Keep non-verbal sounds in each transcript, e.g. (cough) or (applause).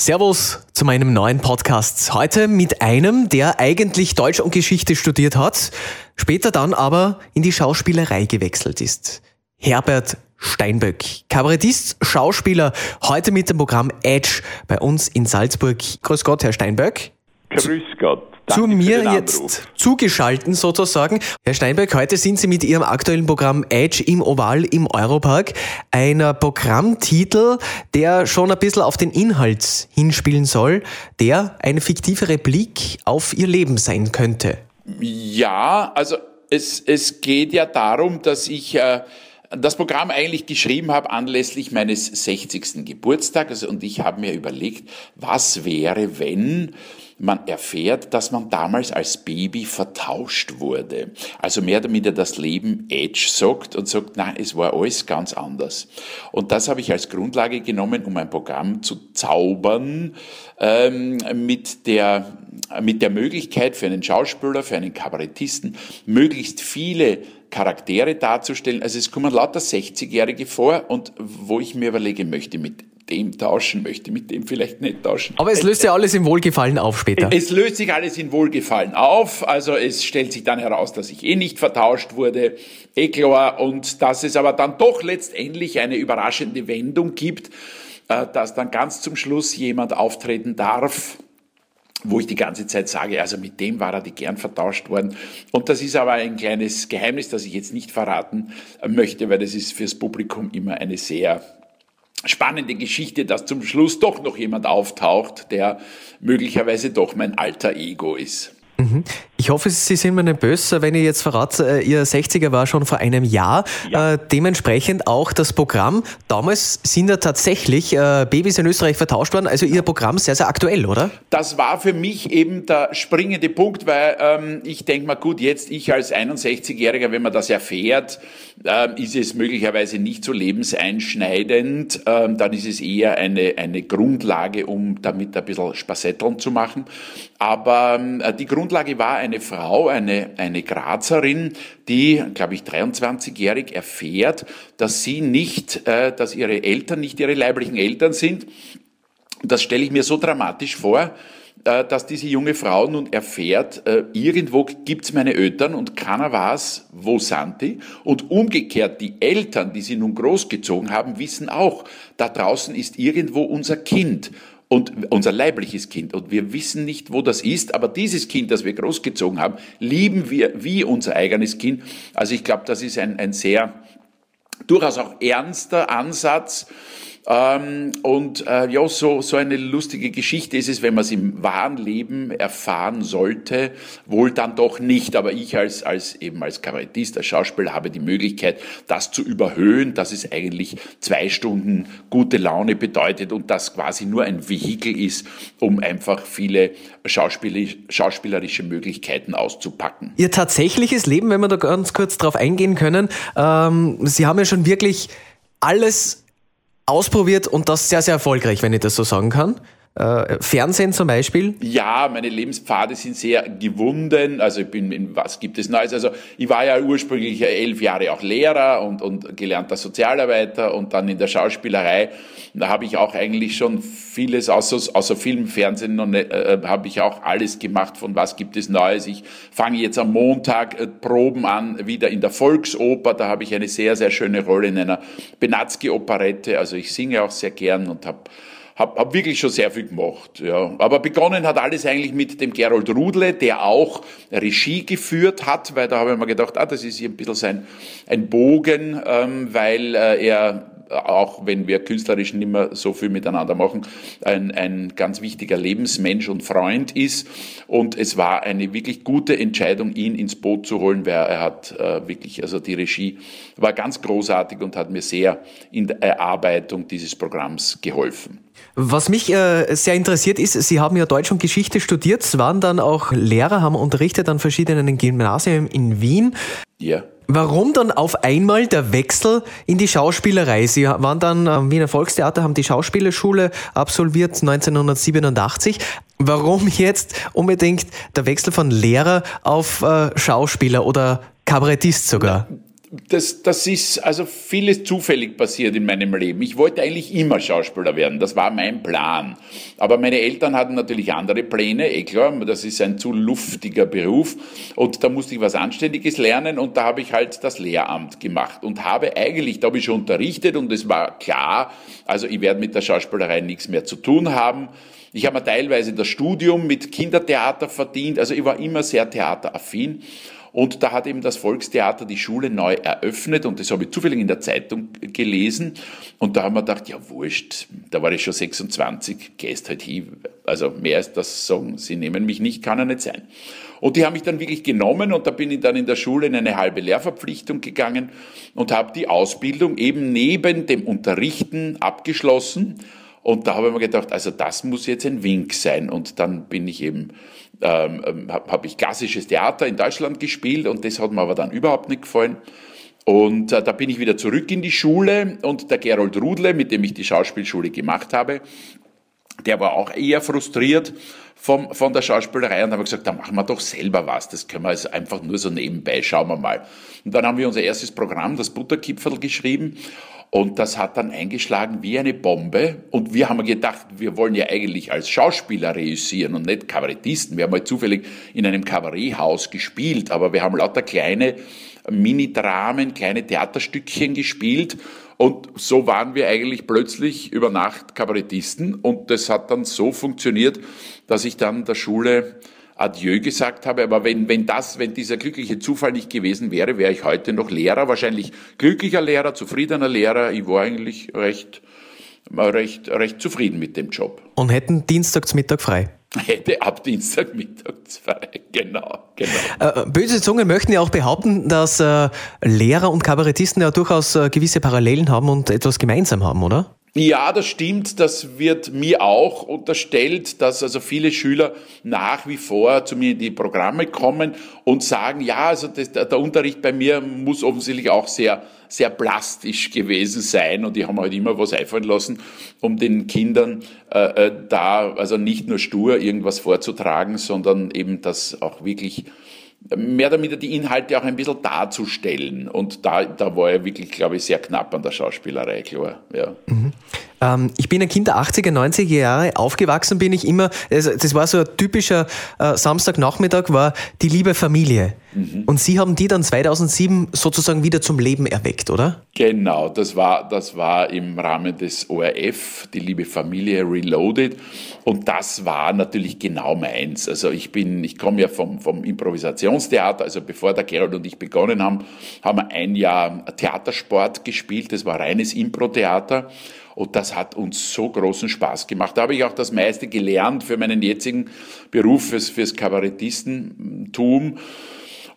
Servus zu meinem neuen Podcast. Heute mit einem, der eigentlich Deutsch und Geschichte studiert hat, später dann aber in die Schauspielerei gewechselt ist. Herbert Steinböck, Kabarettist, Schauspieler, heute mit dem Programm Edge bei uns in Salzburg. Grüß Gott, Herr Steinböck. Grüß Gott. Zu mir jetzt zugeschalten sozusagen. Herr Steinberg, heute sind Sie mit Ihrem aktuellen Programm Edge im Oval im Europark. Ein Programmtitel, der schon ein bisschen auf den Inhalt hinspielen soll, der eine fiktive Replik auf Ihr Leben sein könnte. Ja, also es, es geht ja darum, dass ich äh, das Programm eigentlich geschrieben habe anlässlich meines 60. Geburtstages und ich habe mir überlegt, was wäre, wenn man erfährt, dass man damals als Baby vertauscht wurde. Also mehr damit er das Leben Edge sagt und sagt, nein, es war alles ganz anders. Und das habe ich als Grundlage genommen, um ein Programm zu zaubern ähm, mit der mit der Möglichkeit für einen Schauspieler, für einen Kabarettisten, möglichst viele Charaktere darzustellen. Also es kommen lauter 60-Jährige vor und wo ich mir überlege, möchte mit dem tauschen, möchte mit dem vielleicht nicht tauschen. Aber es löst ja alles im Wohlgefallen auf später. Es löst sich alles in Wohlgefallen auf. Also es stellt sich dann heraus, dass ich eh nicht vertauscht wurde. Eh klar. Und dass es aber dann doch letztendlich eine überraschende Wendung gibt, äh, dass dann ganz zum Schluss jemand auftreten darf, wo ich die ganze Zeit sage, also mit dem war er die gern vertauscht worden. Und das ist aber ein kleines Geheimnis, das ich jetzt nicht verraten möchte, weil das ist fürs Publikum immer eine sehr spannende Geschichte, dass zum Schluss doch noch jemand auftaucht, der möglicherweise doch mein alter Ego ist. Ich hoffe, Sie sind mir nicht böse, wenn ich jetzt verrate, äh, Ihr 60er war schon vor einem Jahr. Ja. Äh, dementsprechend auch das Programm. Damals sind ja tatsächlich äh, Babys in Österreich vertauscht worden. Also Ihr Programm sehr, sehr aktuell, oder? Das war für mich eben der springende Punkt, weil ähm, ich denke mal, gut, jetzt ich als 61-Jähriger, wenn man das erfährt, äh, ist es möglicherweise nicht so lebenseinschneidend. Ähm, dann ist es eher eine, eine Grundlage, um damit ein bisschen Spassetteln zu machen. Aber ähm, die Grundlage war eine Frau, eine, eine Grazerin, die, glaube ich, 23-jährig erfährt, dass sie nicht, äh, dass ihre Eltern nicht ihre leiblichen Eltern sind. Das stelle ich mir so dramatisch vor, äh, dass diese junge Frau nun erfährt, äh, irgendwo gibt's meine Eltern und keiner weiß, wo sind die. Und umgekehrt, die Eltern, die sie nun großgezogen haben, wissen auch, da draußen ist irgendwo unser Kind und unser leibliches Kind. Und wir wissen nicht, wo das ist, aber dieses Kind, das wir großgezogen haben, lieben wir wie unser eigenes Kind. Also ich glaube, das ist ein, ein sehr durchaus auch ernster Ansatz ähm, und äh, ja, so, so eine lustige Geschichte ist es, wenn man es im wahren Leben erfahren sollte, wohl dann doch nicht. Aber ich als, als eben als Kabarettist, als Schauspieler habe die Möglichkeit, das zu überhöhen, dass es eigentlich zwei Stunden gute Laune bedeutet und das quasi nur ein Vehikel ist, um einfach viele schauspielerische Möglichkeiten auszupacken. Ihr tatsächliches Leben, wenn wir da ganz kurz drauf eingehen können, ähm, Sie haben ja schon wirklich alles ausprobiert und das sehr, sehr erfolgreich, wenn ich das so sagen kann. Äh, Fernsehen zum Beispiel? Ja, meine Lebenspfade sind sehr gewunden. Also ich bin in was gibt es Neues? Also ich war ja ursprünglich elf Jahre auch Lehrer und, und gelernter Sozialarbeiter und dann in der Schauspielerei. Da habe ich auch eigentlich schon vieles außer, außer Film, Fernsehen und, äh, habe ich auch alles gemacht von was gibt es Neues. Ich fange jetzt am Montag äh, Proben an, wieder in der Volksoper. Da habe ich eine sehr, sehr schöne Rolle in einer Benatzky-Operette. Also ich singe auch sehr gern und habe habe hab wirklich schon sehr viel gemacht. Ja. Aber begonnen hat alles eigentlich mit dem Gerold Rudle, der auch Regie geführt hat, weil da habe ich mir gedacht, ah, das ist hier ein bisschen sein, ein Bogen, ähm, weil äh, er auch wenn wir künstlerisch nicht mehr so viel miteinander machen, ein, ein ganz wichtiger Lebensmensch und Freund ist. Und es war eine wirklich gute Entscheidung, ihn ins Boot zu holen, weil er hat äh, wirklich, also die Regie war ganz großartig und hat mir sehr in der Erarbeitung dieses Programms geholfen. Was mich äh, sehr interessiert ist, Sie haben ja Deutsch und Geschichte studiert, waren dann auch Lehrer, haben unterrichtet an verschiedenen Gymnasien in Wien. Ja. Warum dann auf einmal der Wechsel in die Schauspielerei? Sie waren dann am Wiener Volkstheater, haben die Schauspielerschule absolviert 1987. Warum jetzt unbedingt der Wechsel von Lehrer auf äh, Schauspieler oder Kabarettist sogar? Das, das ist also vieles zufällig passiert in meinem Leben. Ich wollte eigentlich immer Schauspieler werden. Das war mein Plan. Aber meine Eltern hatten natürlich andere Pläne. Eh klar, das ist ein zu luftiger Beruf. Und da musste ich was Anständiges lernen. Und da habe ich halt das Lehramt gemacht und habe eigentlich, da habe ich schon unterrichtet und es war klar, also ich werde mit der Schauspielerei nichts mehr zu tun haben. Ich habe mir teilweise das Studium mit Kindertheater verdient. Also ich war immer sehr theateraffin. Und da hat eben das Volkstheater die Schule neu eröffnet und das habe ich zufällig in der Zeitung gelesen. Und da haben wir gedacht, ja wurscht, da war ich schon 26, gehst halt hin. Also mehr als das sagen, sie nehmen mich nicht, kann er nicht sein. Und die haben mich dann wirklich genommen und da bin ich dann in der Schule in eine halbe Lehrverpflichtung gegangen und habe die Ausbildung eben neben dem Unterrichten abgeschlossen. Und da habe ich mir gedacht, also das muss jetzt ein Wink sein. Und dann bin ich eben ähm, ähm habe hab ich klassisches Theater in Deutschland gespielt und das hat mir aber dann überhaupt nicht gefallen. Und äh, da bin ich wieder zurück in die Schule und der Gerold Rudle, mit dem ich die Schauspielschule gemacht habe, der war auch eher frustriert vom, von der Schauspielerei und haben gesagt, da machen wir doch selber was. Das können wir also einfach nur so nebenbei, schauen wir mal. Und dann haben wir unser erstes Programm, das Butterkipferl, geschrieben und das hat dann eingeschlagen wie eine Bombe. Und wir haben gedacht, wir wollen ja eigentlich als Schauspieler reüssieren und nicht Kabarettisten. Wir haben halt zufällig in einem Kabaretthaus gespielt, aber wir haben lauter kleine Mini-Dramen, kleine Theaterstückchen gespielt. Und so waren wir eigentlich plötzlich über Nacht Kabarettisten. Und das hat dann so funktioniert, dass ich dann der Schule Adieu gesagt habe. Aber wenn, wenn das, wenn dieser glückliche Zufall nicht gewesen wäre, wäre ich heute noch Lehrer, wahrscheinlich glücklicher Lehrer, zufriedener Lehrer. Ich war eigentlich recht, recht, recht zufrieden mit dem Job. Und hätten Dienstagsmittag frei? Hätte ab Dienstagmittag frei, (laughs) genau, genau. Äh, böse Zungen möchten ja auch behaupten, dass äh, Lehrer und Kabarettisten ja durchaus äh, gewisse Parallelen haben und etwas gemeinsam haben, oder? Ja, das stimmt. Das wird mir auch unterstellt, dass also viele Schüler nach wie vor zu mir in die Programme kommen und sagen, ja, also das, der Unterricht bei mir muss offensichtlich auch sehr, sehr plastisch gewesen sein und die haben halt immer was einfallen lassen, um den Kindern äh, äh da also nicht nur stur irgendwas vorzutragen, sondern eben das auch wirklich mehr damit die Inhalte auch ein bisschen darzustellen. Und da, da war er wirklich, glaube ich, sehr knapp an der Schauspielerei, klar. Ja. Mhm. Ähm, ich bin ein Kind der 80er, 90er Jahre. Aufgewachsen bin ich immer, also das war so ein typischer äh, Samstagnachmittag, war die liebe Familie. Mhm. Und Sie haben die dann 2007 sozusagen wieder zum Leben erweckt, oder? Genau, das war, das war im Rahmen des ORF, die liebe Familie Reloaded. Und das war natürlich genau meins. Also ich bin, ich komme ja vom, vom Improvisationstheater, also bevor der Gerald und ich begonnen haben, haben wir ein Jahr Theatersport gespielt. Das war reines Impro-Theater. Und das hat uns so großen Spaß gemacht. Da habe ich auch das meiste gelernt für meinen jetzigen Beruf, fürs, fürs Kabarettistentum.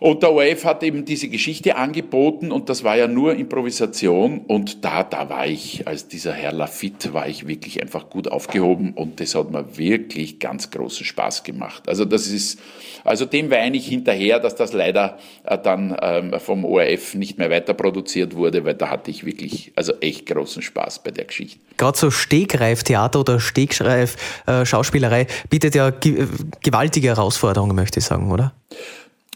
Und der ORF hat eben diese Geschichte angeboten und das war ja nur Improvisation und da, da war ich, als dieser Herr Lafitte, war ich wirklich einfach gut aufgehoben und das hat mir wirklich ganz großen Spaß gemacht. Also das ist, also dem weine ich hinterher, dass das leider äh, dann ähm, vom ORF nicht mehr weiter produziert wurde, weil da hatte ich wirklich, also echt großen Spaß bei der Geschichte. Gerade so Stegreif-Theater oder Stegreif-Schauspielerei bietet ja gewaltige Herausforderungen, möchte ich sagen, oder?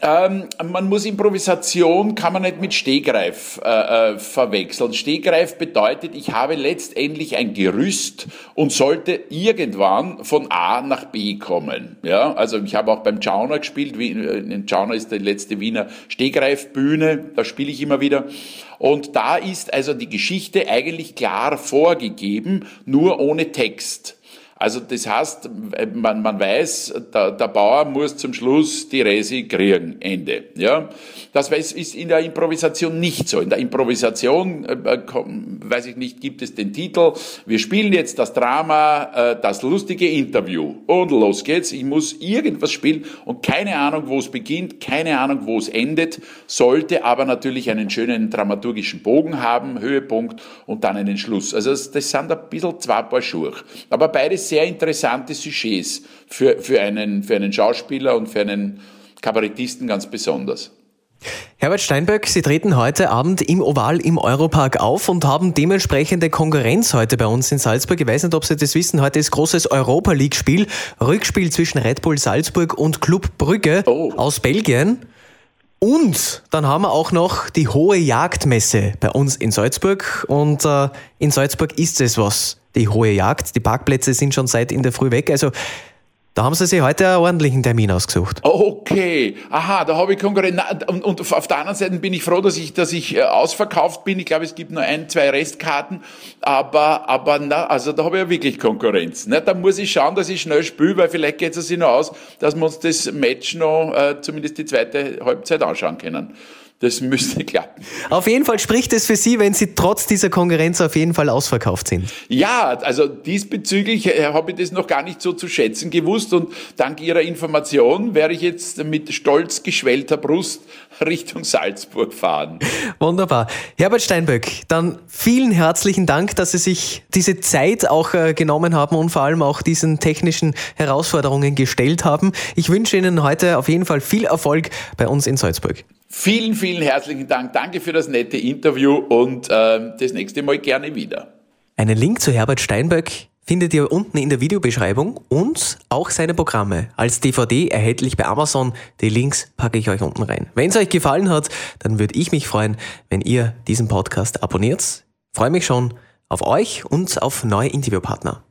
Ähm, man muss Improvisation, kann man nicht mit Stehgreif äh, äh, verwechseln. Stehgreif bedeutet, ich habe letztendlich ein Gerüst und sollte irgendwann von A nach B kommen. Ja, also ich habe auch beim Chauner gespielt. Äh, Chauner ist die letzte Wiener Stehgreifbühne, da spiele ich immer wieder. Und da ist also die Geschichte eigentlich klar vorgegeben, nur ohne Text. Also das heißt, man, man weiß, der, der Bauer muss zum Schluss die Resi kriegen, Ende. Ja, das ist in der Improvisation nicht so. In der Improvisation, äh weiß ich nicht, gibt es den Titel, wir spielen jetzt das Drama, äh, das lustige Interview. Und los geht's, ich muss irgendwas spielen und keine Ahnung, wo es beginnt, keine Ahnung, wo es endet, sollte aber natürlich einen schönen dramaturgischen Bogen haben, Höhepunkt und dann einen Schluss. Also das, das sind ein bisschen zwei Paar Schuhe. Aber beides sehr interessante Sujets für, für, einen, für einen Schauspieler und für einen Kabarettisten ganz besonders. Herbert Steinböck, Sie treten heute Abend im Oval im Europark auf und haben dementsprechende Konkurrenz heute bei uns in Salzburg. Ich weiß nicht, ob Sie das wissen. Heute ist großes Europa League-Spiel. Rückspiel zwischen Red Bull Salzburg und Club Brügge oh. aus Belgien. Und dann haben wir auch noch die Hohe Jagdmesse bei uns in Salzburg. Und äh, in Salzburg ist es was, die Hohe Jagd. Die Parkplätze sind schon seit in der Früh weg. Also da haben Sie sich heute einen ordentlichen Termin ausgesucht. Okay, aha, da habe ich Konkurrenz. Und, und, auf der anderen Seite bin ich froh, dass ich, dass ich äh, ausverkauft bin. Ich glaube, es gibt nur ein, zwei Restkarten. Aber, aber na, also da habe ich ja wirklich Konkurrenz. Ne? Da muss ich schauen, dass ich schnell spiele, weil vielleicht geht es sich noch aus, dass wir uns das Match noch, äh, zumindest die zweite Halbzeit anschauen können. Das müsste klappen. Auf jeden Fall spricht es für Sie, wenn Sie trotz dieser Konkurrenz auf jeden Fall ausverkauft sind. Ja, also diesbezüglich äh, habe ich das noch gar nicht so zu schätzen gewusst und dank Ihrer Information werde ich jetzt mit stolz geschwellter Brust (laughs) Richtung Salzburg fahren. Wunderbar. Herbert Steinböck, dann vielen herzlichen Dank, dass Sie sich diese Zeit auch äh, genommen haben und vor allem auch diesen technischen Herausforderungen gestellt haben. Ich wünsche Ihnen heute auf jeden Fall viel Erfolg bei uns in Salzburg. Vielen, vielen herzlichen Dank. Danke für das nette Interview und äh, das nächste Mal gerne wieder. Einen Link zu Herbert Steinböck findet ihr unten in der Videobeschreibung und auch seine Programme als DVD erhältlich bei Amazon. Die Links packe ich euch unten rein. Wenn es euch gefallen hat, dann würde ich mich freuen, wenn ihr diesen Podcast abonniert. freue mich schon auf euch und auf neue Interviewpartner.